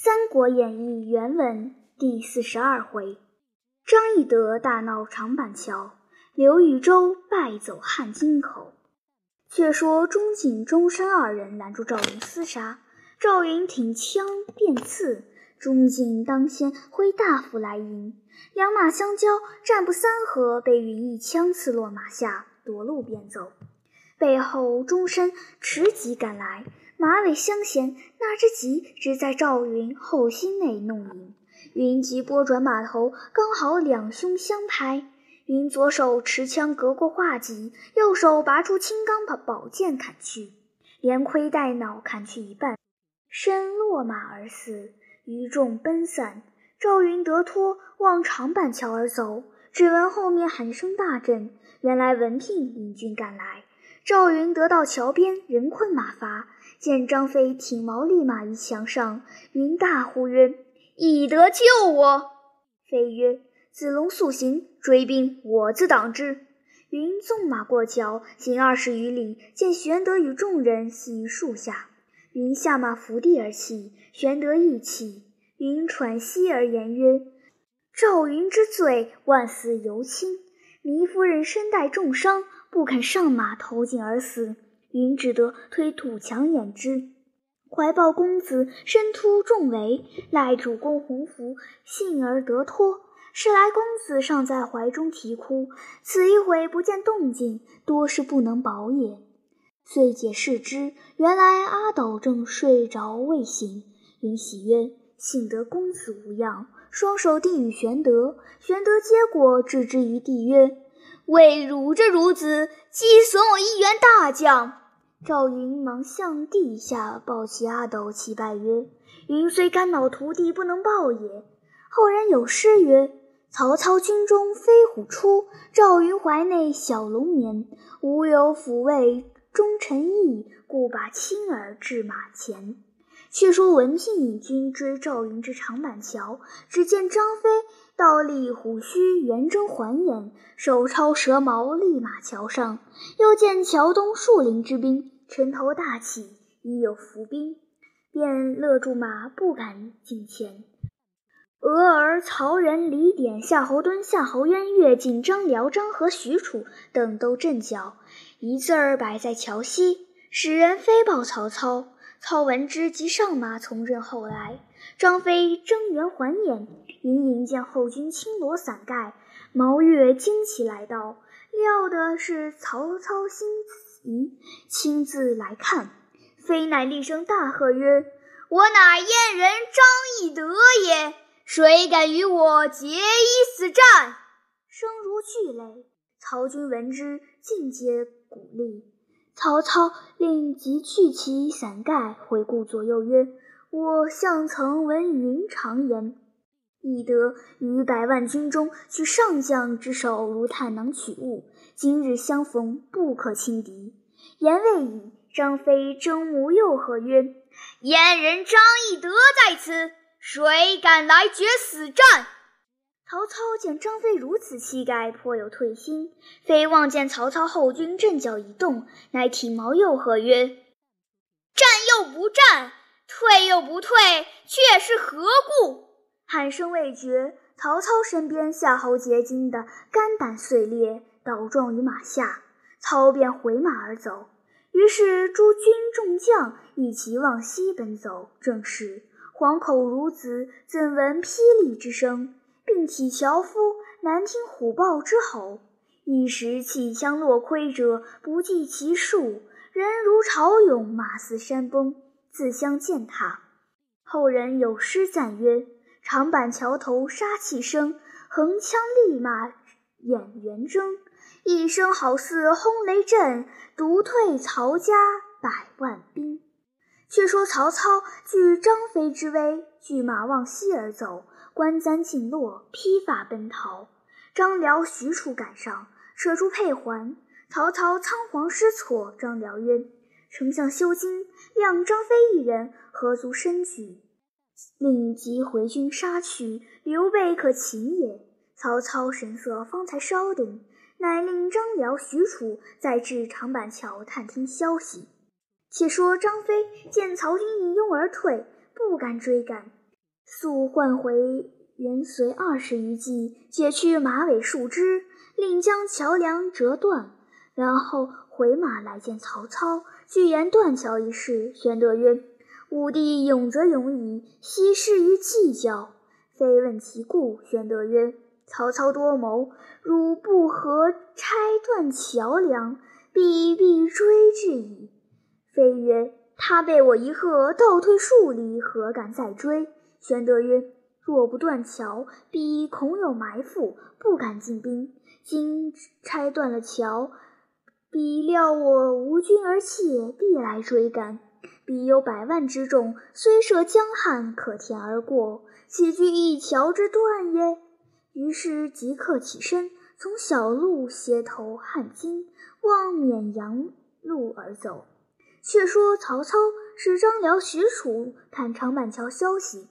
三国演义》原文第四十二回：张翼德大闹长板桥，刘禹州败走汉津口。却说钟景、钟山二人拦住赵云厮杀，赵云挺枪便刺，钟景当先挥大斧来迎，两马相交，战不三合，被云一枪刺落马下，夺路便走。背后钟山持戟赶来。马尾相衔，那只戟只在赵云后心内弄影。云急拨转马头，刚好两胸相拍。云左手持枪隔过画戟，右手拔出青钢宝宝剑砍去，连盔带脑砍去一半，身落马而死，余众奔散。赵云得脱，望长板桥而走，只闻后面喊声大震，原来文聘引军赶来。赵云得到桥边，人困马乏。见张飞挺矛立马于墙上，云大呼曰：“翼德救我！”飞曰：“子龙速行，追兵我自挡之。”云纵马过桥，行二十余里，见玄德与众人系树下。云下马伏地而泣，玄德亦泣。云喘息而言曰：“赵云之罪，万死犹轻。糜夫人身带重伤，不肯上马投井而死。”云只得推土墙掩之，怀抱公子身突重围，赖主公洪福，幸而得脱。是来公子尚在怀中啼哭，此一回不见动静，多是不能保也。遂解释之，原来阿斗正睡着未醒。云喜曰：“幸得公子无恙。”双手递与玄德，玄德接过，置之于地曰。为汝这孺子，既损我一员大将！赵云忙向地下抱起阿斗，祈拜曰：“云虽肝脑涂地，不能报也。”后人有诗曰：“曹操军中飞虎出，赵云怀内小龙眠。无有抚慰忠臣义，故把亲儿至马前。”却说文聘引军追赵云至长板桥，只见张飞。倒立虎须，圆睁环眼，手抄蛇矛，立马桥上。又见桥东树林之兵，城头大起，已有伏兵，便勒住马，不敢近前。俄而曹仁、李典、夏侯惇、夏侯渊、乐进、张辽、张合、许褚等都阵脚，一字儿摆在桥西，使人飞报曹操。操闻之，即上马从阵后来。张飞睁圆环眼，隐隐见后军轻罗伞盖，毛越惊奇来到，料的是曹操心急，亲自来看。飞乃厉声大喝曰：“我乃燕人张翼德也，谁敢与我结一死战？”声如巨雷。曹军闻之，尽皆鼓励。曹操令即去其伞盖，回顾左右曰：“我向曾闻云长言，翼德于百万军中，取上将之首如探囊取物。今日相逢，不可轻敌。”言未已，张飞睁目又喝曰：“燕人张翼德在此，谁敢来决死战？”曹操见张飞如此气概，颇有退心。飞望见曹操后军阵脚一动，乃挺矛又喝曰：“战又不战，退又不退，却是何故？”喊声未绝，曹操身边夏侯杰惊得肝胆碎裂，倒撞于马下。操便回马而走。于是诸军众将一齐往西奔走。正是黄口孺子，怎闻霹雳之声？并体樵夫，难听虎豹之吼。一时气枪落盔者不计其数，人如潮涌，马似山崩，自相践踏。后人有诗赞曰：“长坂桥头杀气生，横枪立马演圆睁。一声好似轰雷震，独退曹家百万兵。”却说曹操惧张飞之威，拒马往西而走。关簪尽落，披发奔逃。张辽、许褚赶上，扯住佩环。曹操仓皇失措。张辽曰：“丞相休惊，谅张飞一人，何足深举？令即回军杀去，刘备可擒也。”曹操神色方才稍定，乃令张辽、许褚再至长板桥探听消息。且说张飞见曹军一拥而退，不敢追赶。速唤回元随二十余骑，解去马尾树枝，另将桥梁折断，然后回马来见曹操，具言断桥一事。玄德曰：“吾弟勇则勇矣，惜事于计较，非问其故。”玄德曰：“曹操多谋，汝不合拆断桥梁，必必追至矣。”飞曰：“他被我一喝，倒退数里，何敢再追？”玄德曰：“若不断桥，必恐有埋伏，不敢进兵。今拆断了桥，彼料我无军而怯，必来追赶。彼有百万之众，虽涉江汉，可填而过，岂惧一桥之断耶？”于是即刻起身，从小路斜投汉津，望沔阳路而走。却说曹操使张辽、许褚探长板桥消息。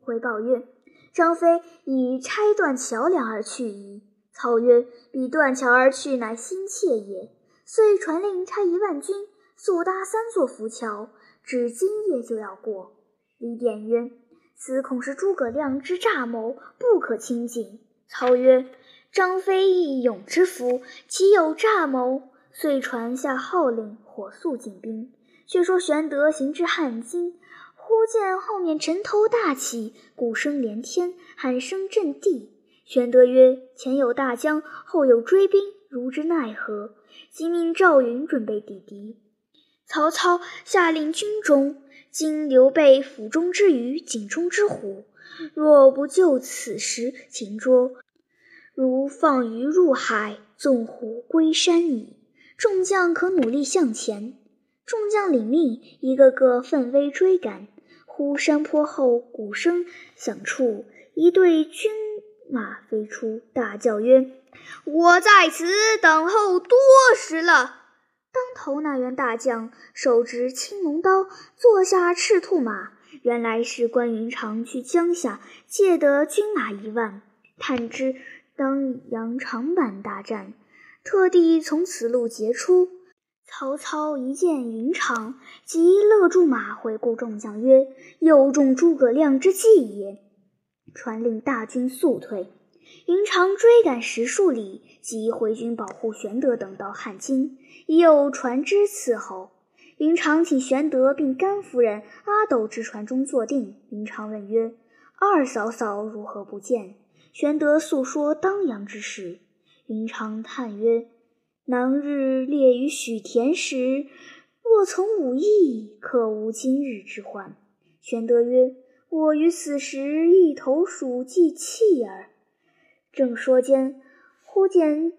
回报曰：“张飞已拆断桥梁而去矣。”操曰：“彼断桥而去，乃心切也。”遂传令差一万军速搭三座浮桥，至今夜就要过。李典曰：“此恐是诸葛亮之诈谋，不可轻进。”操曰：“张飞义勇之夫，岂有诈谋？”遂传下号令，火速进兵。却说玄德行至汉津。忽见后面尘头大起，鼓声连天，喊声震地。玄德曰：“前有大江，后有追兵，如之奈何？”即命赵云准备抵敌。曹操下令军中：“今刘备府中之鱼，井中之虎，若不就此时擒捉，如放鱼入海，纵虎归山矣。”众将可努力向前。众将领命，一个个奋威追赶。忽山坡后鼓声响处，一队军马飞出，大叫曰：“我在此等候多时了！”当头那员大将手执青龙刀，坐下赤兔马，原来是关云长去江夏借得军马一万，探知当阳长坂大战，特地从此路截出。曹操一见云长，即勒住马，回顾众将曰：“又中诸葛亮之计也。”传令大军速退。云长追赶十数里，即回军保护玄德等到汉津，已有船只伺候。云长请玄德并甘夫人、阿斗至船中坐定。云长问曰：“二嫂嫂如何不见？”玄德诉说当阳之事。云长叹曰：当日列于许田时，若从武艺，可无今日之患。玄德曰：“我于此时一头鼠计弃耳。”正说间，忽见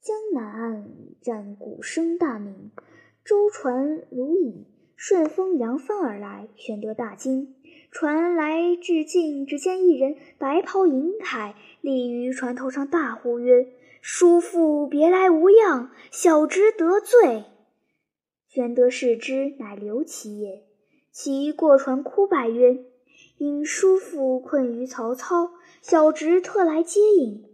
江南岸战鼓声大鸣，舟船如蚁，顺风扬帆而来。玄德大惊，船来至近，只见一人白袍银铠立于船头上，大呼曰：叔父别来无恙，小侄得罪。玄德视之，乃刘琦也。其过船哭拜曰：“因叔父困于曹操，小侄特来接应。”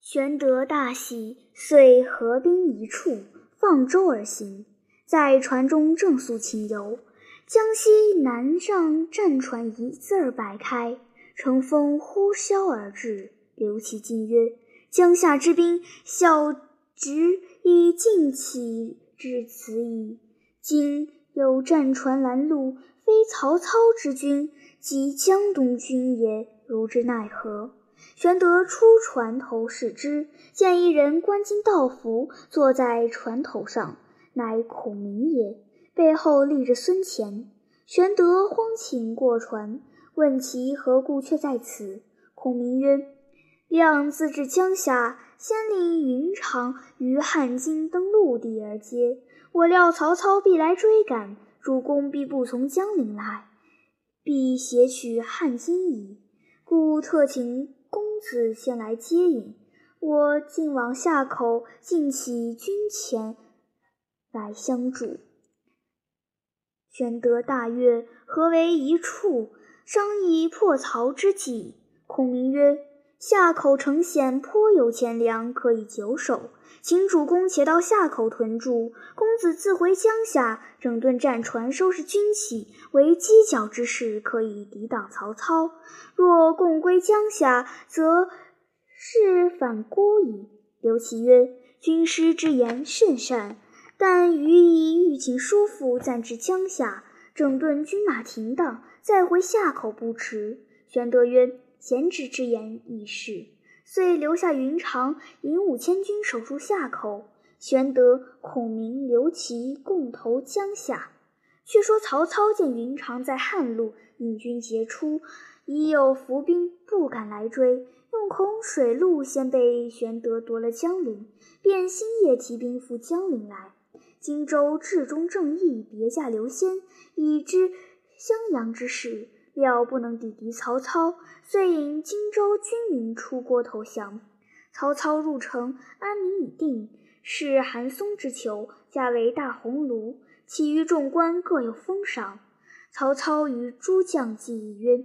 玄德大喜，遂合兵一处，放舟而行。在船中正宿清游，江西南上战船一字儿摆开，乘风呼啸而至。刘琦惊曰：江夏之兵，小侄已尽起至此矣。今有战船拦路，非曹操之军，即江东军也，如之奈何？玄德出船头视之，见一人冠巾道服，坐在船头上，乃孔明也，背后立着孙乾。玄德慌请过船，问其何故却在此。孔明曰。亮自至江夏，先令云长于汉津登陆地而接。我料曹操必来追赶，主公必不从江陵来，必携取汉津矣。故特请公子先来接引。我竟往下口尽起军前来相助。玄德大悦，何为一处，商议破曹之计。孔明曰。夏口城险颇有钱粮可以久守，请主公且到夏口屯驻。公子自回江夏，整顿战船，收拾军器，为犄角之势，可以抵挡曹操。若共归江夏，则是反孤矣。”刘琦曰：“军师之言甚善，但余以欲请叔父暂至江夏，整顿军马停当，再回夏口不迟。”玄德曰。贤侄之言亦是，遂留下云长引五千军守住夏口。玄德、孔明、刘琦共投江夏。却说曹操见云长在汉路引军截出，已有伏兵，不敢来追，又恐水路先被玄德夺了江陵，便星夜提兵赴江陵来。荆州治中正义，别驾刘先，已知襄阳之事。料不能抵敌曹操，遂引荆州军民出郭投降。曹操入城，安民已定，是韩松之囚，加为大鸿胪。其余众官各有封赏。曹操与诸将计议曰：“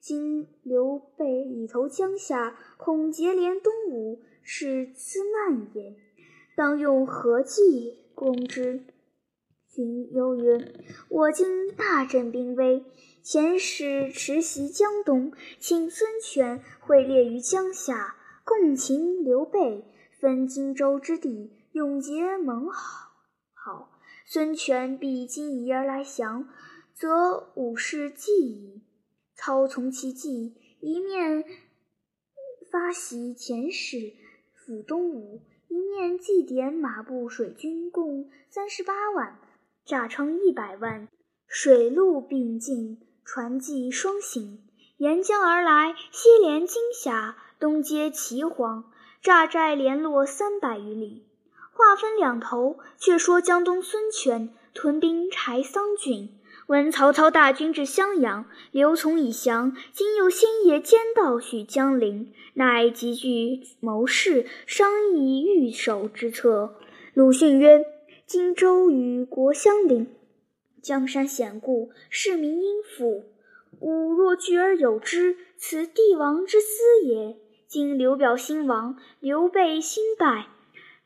今刘备已投江夏，恐结连东吴，是滋慢也。当用何计攻之？”荀攸曰：“我今大振兵威。”遣使持袭江东，请孙权会列于江夏，共擒刘备，分荆州之地，永结盟好。好，孙权必今疑而来降，则武士计矣。操从其计，一面发檄遣使抚东吴，一面祭点马步水军共三十八万，诈称一百万，水陆并进。船骑双行，沿江而来，西连金峡，东接岐黄，诈寨连络三百余里。话分两头，却说江东孙权屯兵柴桑郡，闻曹操大军至襄阳，刘琮已降，今又星夜兼道许江陵，乃集聚谋士，商议御守之策。鲁迅曰：“荆州与国相邻。”江山险固，市民殷富。吾若惧而有之，此帝王之私也。今刘表兴亡，刘备兴败，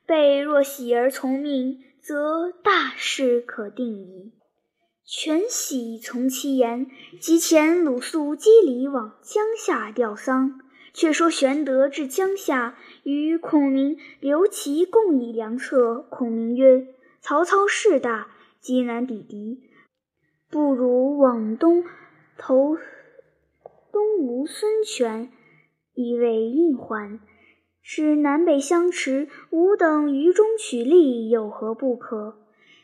备若喜而从命，则大事可定矣。权喜从其言，即遣鲁肃击礼往江夏吊丧。却说玄德至江夏，与孔明、刘琦共议良策。孔明曰：“曹操势大，极难抵敌。”不如往东投东吴孙权，以为应还。使南北相持，吾等于中取利，有何不可？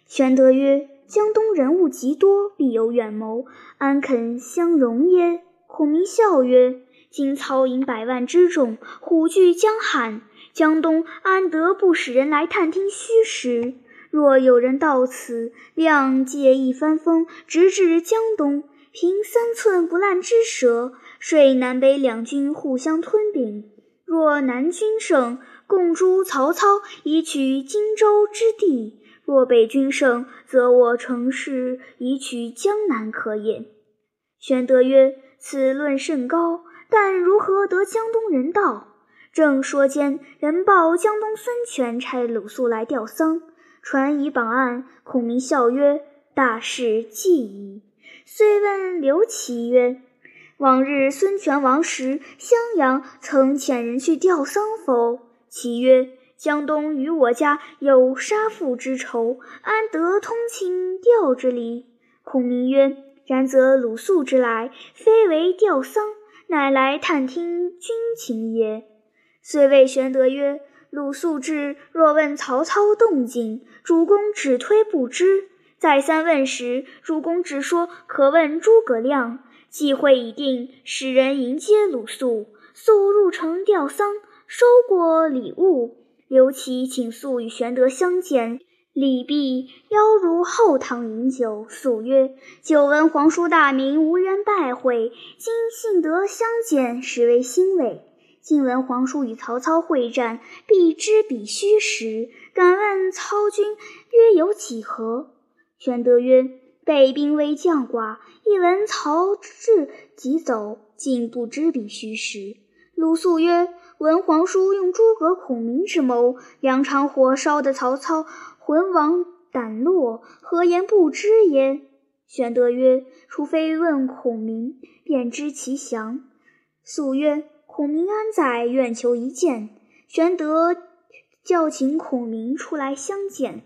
玄德曰：“江东人物极多，必有远谋，安肯相容耶？”孔明笑曰：“今操引百万之众，虎踞江汉，江东安得不使人来探听虚实？”若有人到此，谅借一番风，直至江东，凭三寸不烂之舌，率南北两军互相吞并。若南军胜，共诛曹操，以取荆州之地；若北军胜，则我乘势以取江南可也。玄德曰：“此论甚高，但如何得江东人到？”正说间，人报江东孙权差鲁肃来吊丧。传以榜案，孔明笑曰：“大事既矣。”遂问刘琦曰：“往日孙权亡时，襄阳曾遣人去吊丧否？”其曰：“江东与我家有杀父之仇，安得通情吊之礼？”孔明曰：“然则鲁肃之来，非为吊丧，乃来探听军情也。”遂谓玄德曰：鲁肃至，若问曹操动静，主公只推不知；再三问时，主公只说可问诸葛亮。计会已定，使人迎接鲁肃。肃入城吊丧，收过礼物。刘琦请肃与玄德相见，礼毕，邀入后堂饮酒。肃曰：“久闻皇叔大名，无缘拜会，今幸得相见，实为欣慰。”今闻皇叔与曹操会战，必知彼虚实。敢问操军约有几何？玄德曰：“备兵微将寡，一闻曹至即走，竟不知彼虚实。”鲁肃曰：“闻皇叔用诸葛孔明之谋，两场火烧得曹操魂亡胆落，何言不知也？”玄德曰：“除非问孔明，便知其详。”肃曰：“孔明安在？愿求一见。”玄德叫请孔明出来相见。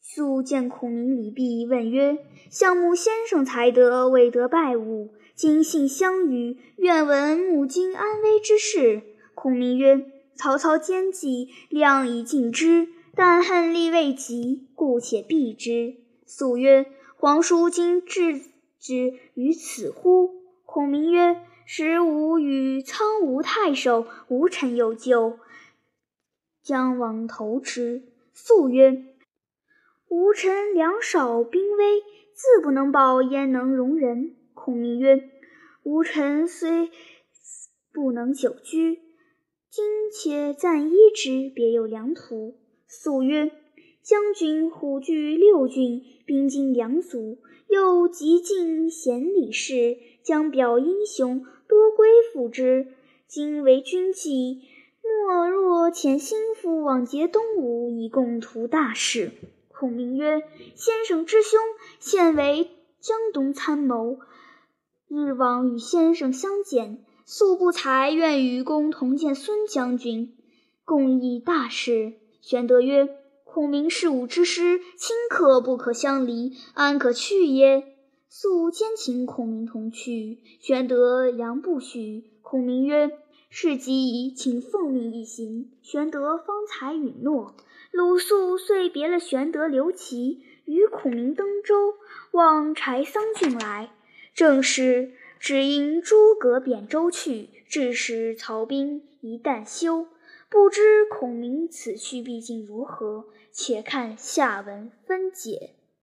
肃见孔明礼毕，问曰：“相慕先生才德，未得拜晤。今幸相遇，愿闻目今安危之事。”孔明曰：“曹操奸计，量已尽知，但恨力未及，故且避之。”肃曰：“皇叔今置之于此乎？”孔明曰：“时吾与苍梧太守吴臣有旧，将往投之。”肃曰。吴臣粮少兵微，自不能保，焉能容人？孔明曰：“吴臣虽不能久居，今且暂依之，别有良图。”肃曰：“将军虎踞六郡，兵精粮足，又极尽贤礼事，将表英雄，多归附之。今为君计，莫若遣心腹往结东吴，以共图大事。”孔明曰：“先生之兄，现为江东参谋，日往与先生相见，素不才，愿与公同见孙将军，共议大事。”玄德曰：“孔明是吾之师，亲可不可相离，安可去也？”素兼请孔明同去，玄德佯不许。孔明曰：“事急矣，请奉命一行。”玄德方才允诺。鲁肃遂别了玄德、刘琦，与孔明登舟，望柴桑郡来。正是只因诸葛贬舟去，致使曹兵一旦休。不知孔明此去毕竟如何？且看下文分解。